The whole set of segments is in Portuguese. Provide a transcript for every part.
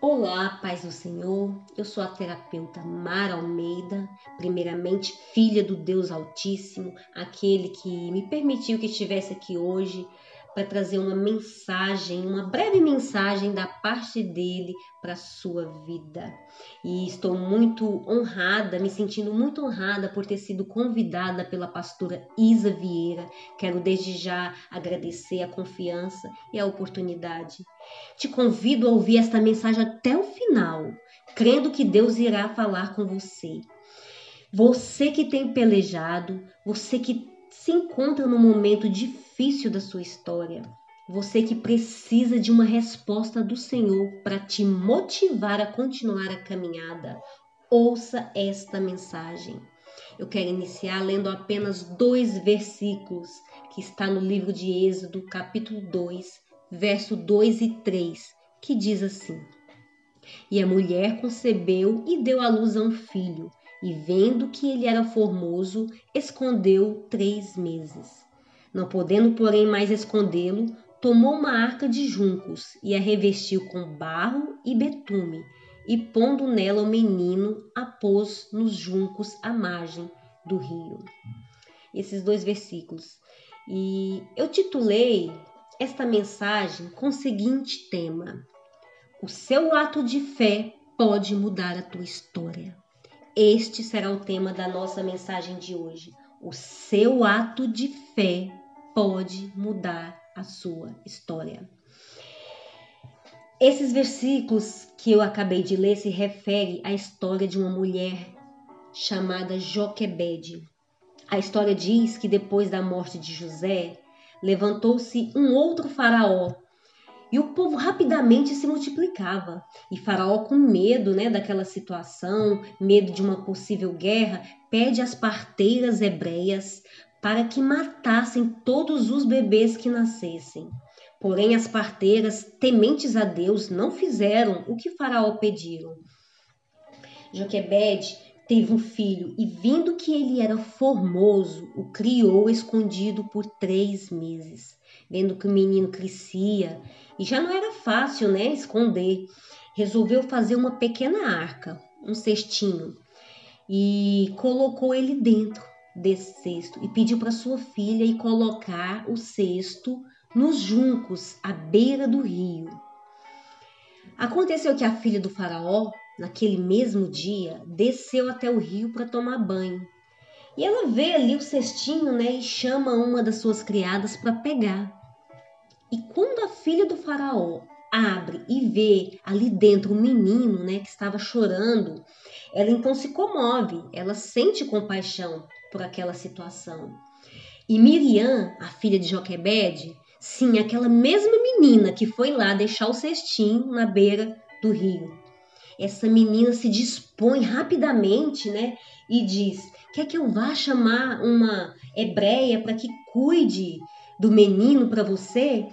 Olá, paz do Senhor. Eu sou a terapeuta Mara Almeida, primeiramente filha do Deus Altíssimo, aquele que me permitiu que estivesse aqui hoje para trazer uma mensagem, uma breve mensagem da parte dele para sua vida. E estou muito honrada, me sentindo muito honrada por ter sido convidada pela pastora Isa Vieira. Quero desde já agradecer a confiança e a oportunidade. Te convido a ouvir esta mensagem até o final, crendo que Deus irá falar com você. Você que tem pelejado, você que se encontra num momento difícil da sua história, você que precisa de uma resposta do Senhor para te motivar a continuar a caminhada, ouça esta mensagem. Eu quero iniciar lendo apenas dois versículos que está no livro de Êxodo, capítulo 2, verso 2 e 3, que diz assim: E a mulher concebeu e deu à luz a um filho, e vendo que ele era formoso, escondeu três meses. Não podendo, porém, mais escondê-lo, tomou uma arca de juncos e a revestiu com barro e betume, e pondo nela o menino, a pôs nos juncos à margem do rio. Esses dois versículos. E eu titulei esta mensagem com o seguinte tema: O seu ato de fé pode mudar a tua história. Este será o tema da nossa mensagem de hoje. O seu ato de fé pode mudar a sua história. Esses versículos que eu acabei de ler se referem à história de uma mulher chamada Joquebede. A história diz que depois da morte de José, levantou-se um outro faraó e o povo rapidamente se multiplicava. E Faraó, com medo né, daquela situação, medo de uma possível guerra, pede às parteiras hebreias para que matassem todos os bebês que nascessem. Porém, as parteiras, tementes a Deus, não fizeram o que Faraó pediram. Joquebede teve um filho e, vindo que ele era formoso, o criou escondido por três meses. Vendo que o menino crescia e já não era fácil, né, esconder. Resolveu fazer uma pequena arca, um cestinho, e colocou ele dentro desse cesto e pediu para sua filha ir colocar o cesto nos juncos à beira do rio. Aconteceu que a filha do faraó, naquele mesmo dia, desceu até o rio para tomar banho. E ela vê ali o cestinho, né, e chama uma das suas criadas para pegar. E quando a filha do faraó abre e vê ali dentro um menino, né, que estava chorando, ela então se comove, ela sente compaixão por aquela situação. E Miriam, a filha de Joquebede, sim, aquela mesma menina que foi lá deixar o cestinho na beira do rio. Essa menina se dispõe rapidamente, né, e diz: "Quer que eu vá chamar uma hebreia para que cuide do menino para você?"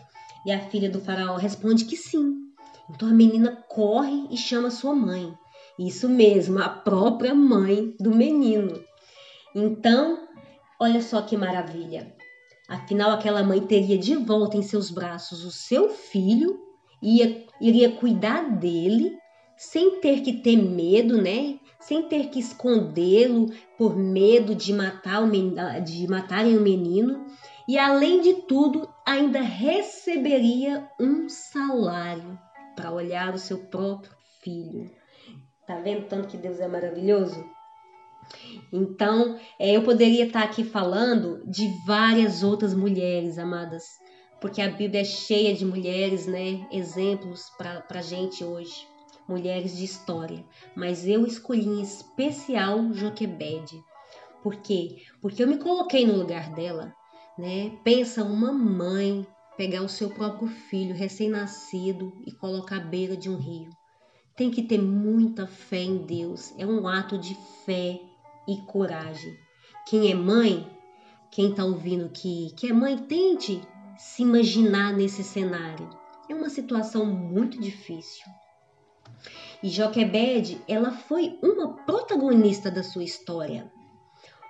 E a filha do faraó responde que sim. Então a menina corre e chama sua mãe. Isso mesmo, a própria mãe do menino. Então, olha só que maravilha. Afinal, aquela mãe teria de volta em seus braços o seu filho, ia, iria cuidar dele, sem ter que ter medo, né? Sem ter que escondê-lo por medo de matar o de matarem o menino e além de tudo, ainda receberia um salário para olhar o seu próprio filho. Tá vendo tanto que Deus é maravilhoso? Então, é, eu poderia estar aqui falando de várias outras mulheres, amadas, porque a Bíblia é cheia de mulheres, né? Exemplos para a gente hoje, mulheres de história. Mas eu escolhi em especial Joquebede. Por quê? Porque eu me coloquei no lugar dela né? Pensa uma mãe pegar o seu próprio filho recém-nascido e colocar à beira de um rio. Tem que ter muita fé em Deus. É um ato de fé e coragem. Quem é mãe, quem está ouvindo que, que é mãe, tente se imaginar nesse cenário. É uma situação muito difícil. E Joquebede, ela foi uma protagonista da sua história,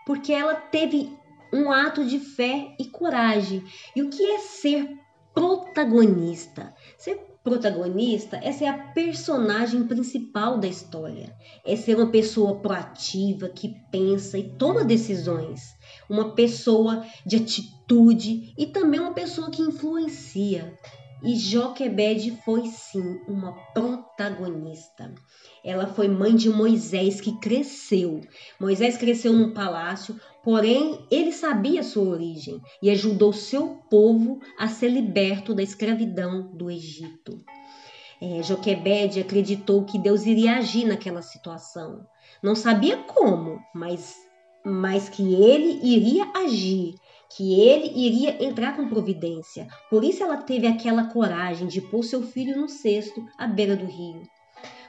porque ela teve um ato de fé e coragem. E o que é ser protagonista? Ser protagonista, é a personagem principal da história. É ser uma pessoa proativa, que pensa e toma decisões. Uma pessoa de atitude e também uma pessoa que influencia. E Joquebede foi sim uma protagonista. Ela foi mãe de Moisés que cresceu. Moisés cresceu num palácio, porém ele sabia sua origem e ajudou seu povo a ser liberto da escravidão do Egito. É, Joquebede acreditou que Deus iria agir naquela situação. Não sabia como, mas, mas que ele iria agir que ele iria entrar com providência. Por isso ela teve aquela coragem de pôr seu filho no cesto à beira do rio.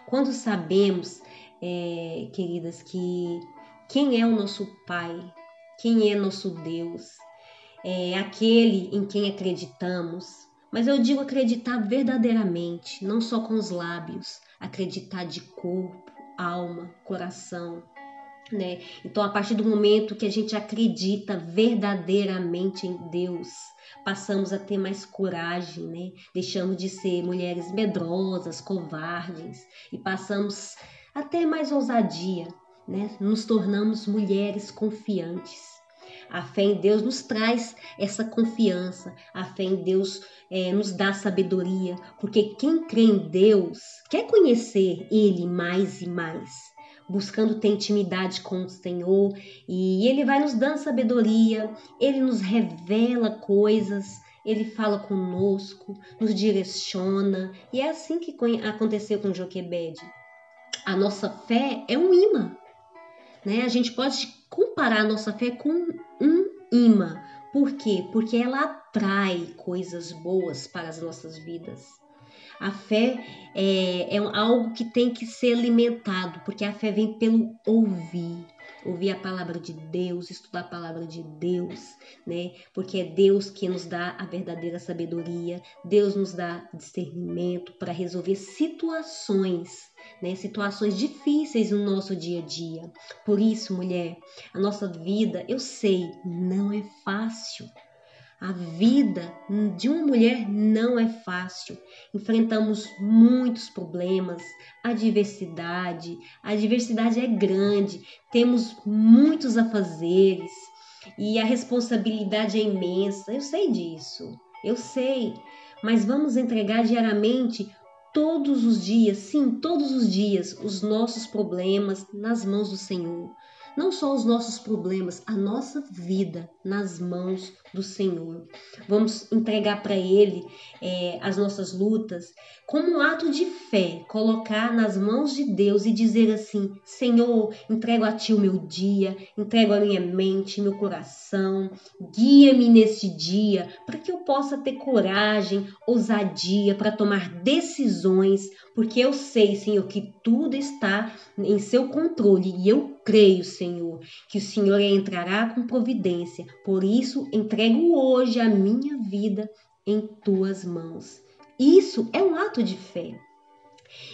Quando sabemos, é, queridas, que quem é o nosso Pai, quem é nosso Deus, é aquele em quem acreditamos, mas eu digo acreditar verdadeiramente, não só com os lábios, acreditar de corpo, alma, coração né? Então, a partir do momento que a gente acredita verdadeiramente em Deus, passamos a ter mais coragem, né? Deixamos de ser mulheres medrosas, covardes e passamos a ter mais ousadia, né? Nos tornamos mulheres confiantes. A fé em Deus nos traz essa confiança, a fé em Deus é, nos dá sabedoria, porque quem crê em Deus quer conhecer Ele mais e mais buscando ter intimidade com o Senhor e Ele vai nos dando sabedoria, Ele nos revela coisas, Ele fala conosco, nos direciona e é assim que aconteceu com Joquebede. A nossa fé é um imã, né? A gente pode comparar a nossa fé com um imã. Por quê? Porque ela atrai coisas boas para as nossas vidas. A fé é, é algo que tem que ser alimentado, porque a fé vem pelo ouvir ouvir a palavra de Deus, estudar a palavra de Deus, né? Porque é Deus que nos dá a verdadeira sabedoria, Deus nos dá discernimento para resolver situações, né? Situações difíceis no nosso dia a dia. Por isso, mulher, a nossa vida, eu sei, não é fácil. A vida de uma mulher não é fácil. Enfrentamos muitos problemas, a diversidade, a diversidade é grande, temos muitos afazeres e a responsabilidade é imensa. Eu sei disso, eu sei, mas vamos entregar diariamente todos os dias, sim, todos os dias, os nossos problemas nas mãos do Senhor não só os nossos problemas, a nossa vida nas mãos do Senhor. Vamos entregar para Ele é, as nossas lutas como um ato de fé, colocar nas mãos de Deus e dizer assim: Senhor, entrego a Ti o meu dia, entrego a minha mente, meu coração, guia-me neste dia para que eu possa ter coragem, ousadia para tomar decisões, porque eu sei, Senhor, que tudo está em Seu controle e eu creio, Senhor, que o Senhor entrará com providência. Por isso, entrego hoje a minha vida em tuas mãos. Isso é um ato de fé.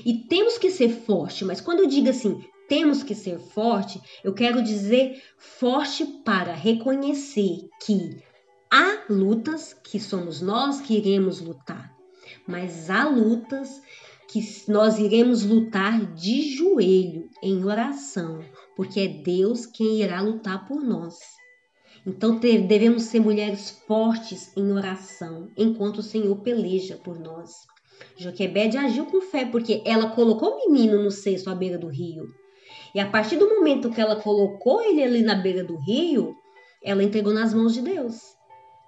E temos que ser forte, mas quando eu digo assim, temos que ser forte, eu quero dizer forte para reconhecer que há lutas que somos nós que iremos lutar, mas há lutas que nós iremos lutar de joelho em oração, porque é Deus quem irá lutar por nós. Então devemos ser mulheres fortes em oração, enquanto o Senhor peleja por nós. Joquebede agiu com fé, porque ela colocou o menino no cesto à beira do rio. E a partir do momento que ela colocou ele ali na beira do rio, ela entregou nas mãos de Deus.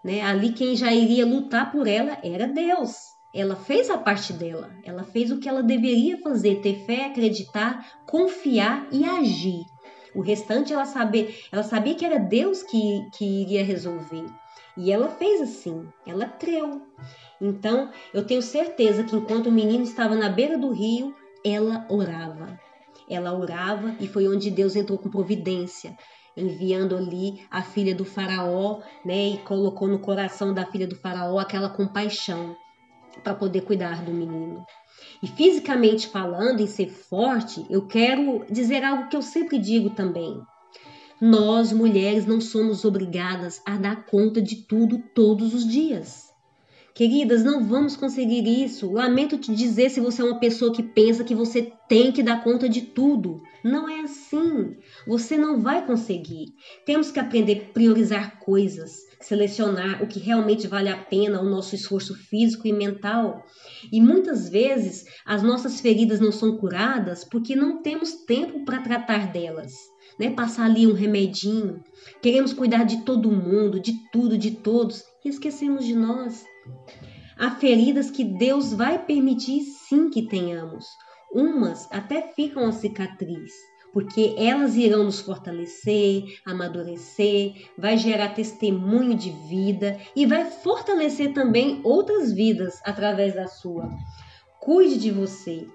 Né? Ali quem já iria lutar por ela era Deus ela fez a parte dela, ela fez o que ela deveria fazer, ter fé, acreditar, confiar e agir. O restante ela sabia, ela sabia que era Deus que, que iria resolver. E ela fez assim, ela creu. Então, eu tenho certeza que enquanto o menino estava na beira do rio, ela orava. Ela orava e foi onde Deus entrou com providência, enviando ali a filha do faraó, né, e colocou no coração da filha do faraó aquela compaixão para poder cuidar do menino. E fisicamente falando, em ser forte, eu quero dizer algo que eu sempre digo também. Nós, mulheres, não somos obrigadas a dar conta de tudo todos os dias. Queridas, não vamos conseguir isso. Lamento te dizer se você é uma pessoa que pensa que você tem que dar conta de tudo. Não é assim. Você não vai conseguir. Temos que aprender a priorizar coisas, selecionar o que realmente vale a pena, o nosso esforço físico e mental. E muitas vezes as nossas feridas não são curadas porque não temos tempo para tratar delas. Né? Passar ali um remedinho. Queremos cuidar de todo mundo, de tudo, de todos e esquecemos de nós. Há feridas que Deus vai permitir sim que tenhamos. Umas até ficam a cicatriz, porque elas irão nos fortalecer, amadurecer, vai gerar testemunho de vida e vai fortalecer também outras vidas através da sua. Cuide de você.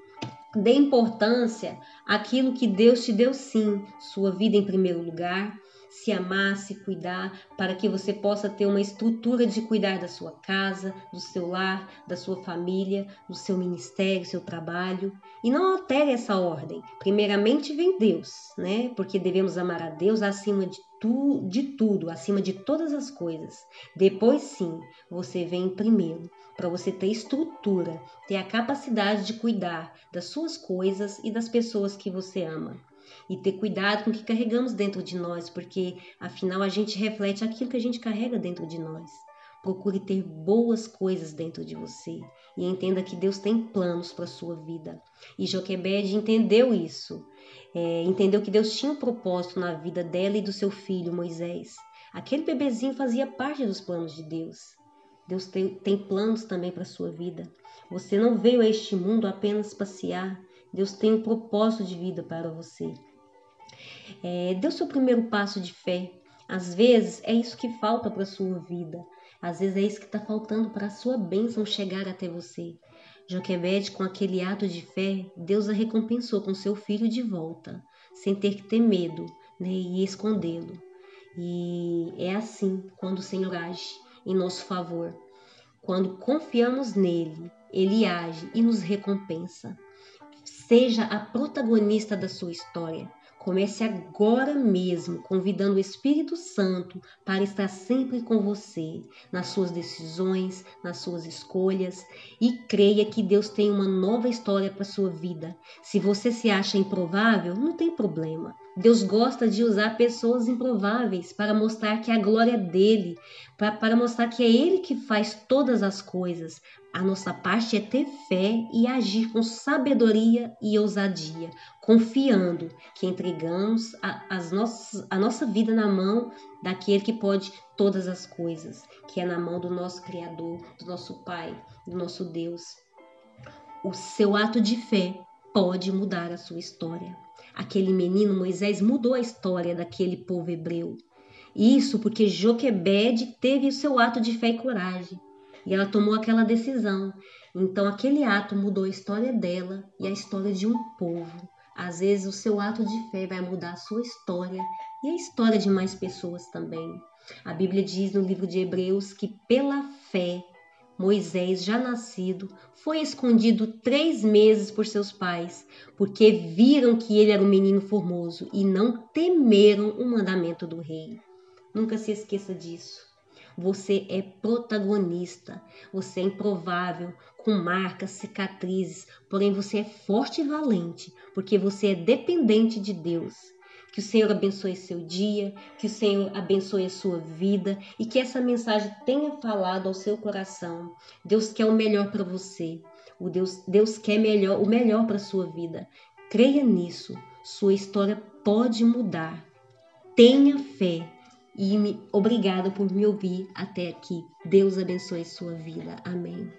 Dê importância àquilo que Deus te deu sim, sua vida em primeiro lugar, se amar, se cuidar, para que você possa ter uma estrutura de cuidar da sua casa, do seu lar, da sua família, do seu ministério, seu trabalho. E não altere essa ordem. Primeiramente vem Deus, né? Porque devemos amar a Deus acima de, tu, de tudo, acima de todas as coisas. Depois sim, você vem primeiro, para você ter estrutura, ter a capacidade de cuidar das suas coisas e das pessoas que você ama e ter cuidado com o que carregamos dentro de nós, porque afinal a gente reflete aquilo que a gente carrega dentro de nós. Procure ter boas coisas dentro de você e entenda que Deus tem planos para a sua vida. E Joquebede entendeu isso, é, entendeu que Deus tinha um propósito na vida dela e do seu filho Moisés. Aquele bebezinho fazia parte dos planos de Deus. Deus tem, tem planos também para a sua vida. Você não veio a este mundo apenas passear. Deus tem um propósito de vida para você. É, dê o seu primeiro passo de fé. Às vezes é isso que falta para a sua vida. Às vezes é isso que está faltando para a sua bênção chegar até você. Joquebede, com aquele ato de fé, Deus a recompensou com seu filho de volta, sem ter que ter medo né, e escondê-lo. E é assim quando o Senhor age em nosso favor. Quando confiamos nele, ele age e nos recompensa. Seja a protagonista da sua história. Comece agora mesmo convidando o Espírito Santo para estar sempre com você, nas suas decisões, nas suas escolhas e creia que Deus tem uma nova história para sua vida. Se você se acha improvável, não tem problema. Deus gosta de usar pessoas improváveis para mostrar que a glória é dele, para, para mostrar que é ele que faz todas as coisas. A nossa parte é ter fé e agir com sabedoria e ousadia, confiando que entregamos a, as nossas, a nossa vida na mão daquele que pode todas as coisas, que é na mão do nosso Criador, do nosso Pai, do nosso Deus. O seu ato de fé pode mudar a sua história. Aquele menino Moisés mudou a história daquele povo hebreu. Isso porque Joquebede teve o seu ato de fé e coragem. E ela tomou aquela decisão. Então aquele ato mudou a história dela e a história de um povo. Às vezes o seu ato de fé vai mudar a sua história e a história de mais pessoas também. A Bíblia diz no livro de Hebreus que pela fé Moisés, já nascido, foi escondido três meses por seus pais, porque viram que ele era um menino formoso e não temeram o mandamento do rei. Nunca se esqueça disso. Você é protagonista, você é improvável, com marcas, cicatrizes, porém você é forte e valente, porque você é dependente de Deus. Que o Senhor abençoe seu dia, que o Senhor abençoe a sua vida e que essa mensagem tenha falado ao seu coração. Deus quer o melhor para você. O Deus, Deus quer melhor, o melhor para a sua vida. Creia nisso. Sua história pode mudar. Tenha fé. E me, obrigado por me ouvir até aqui. Deus abençoe sua vida. Amém.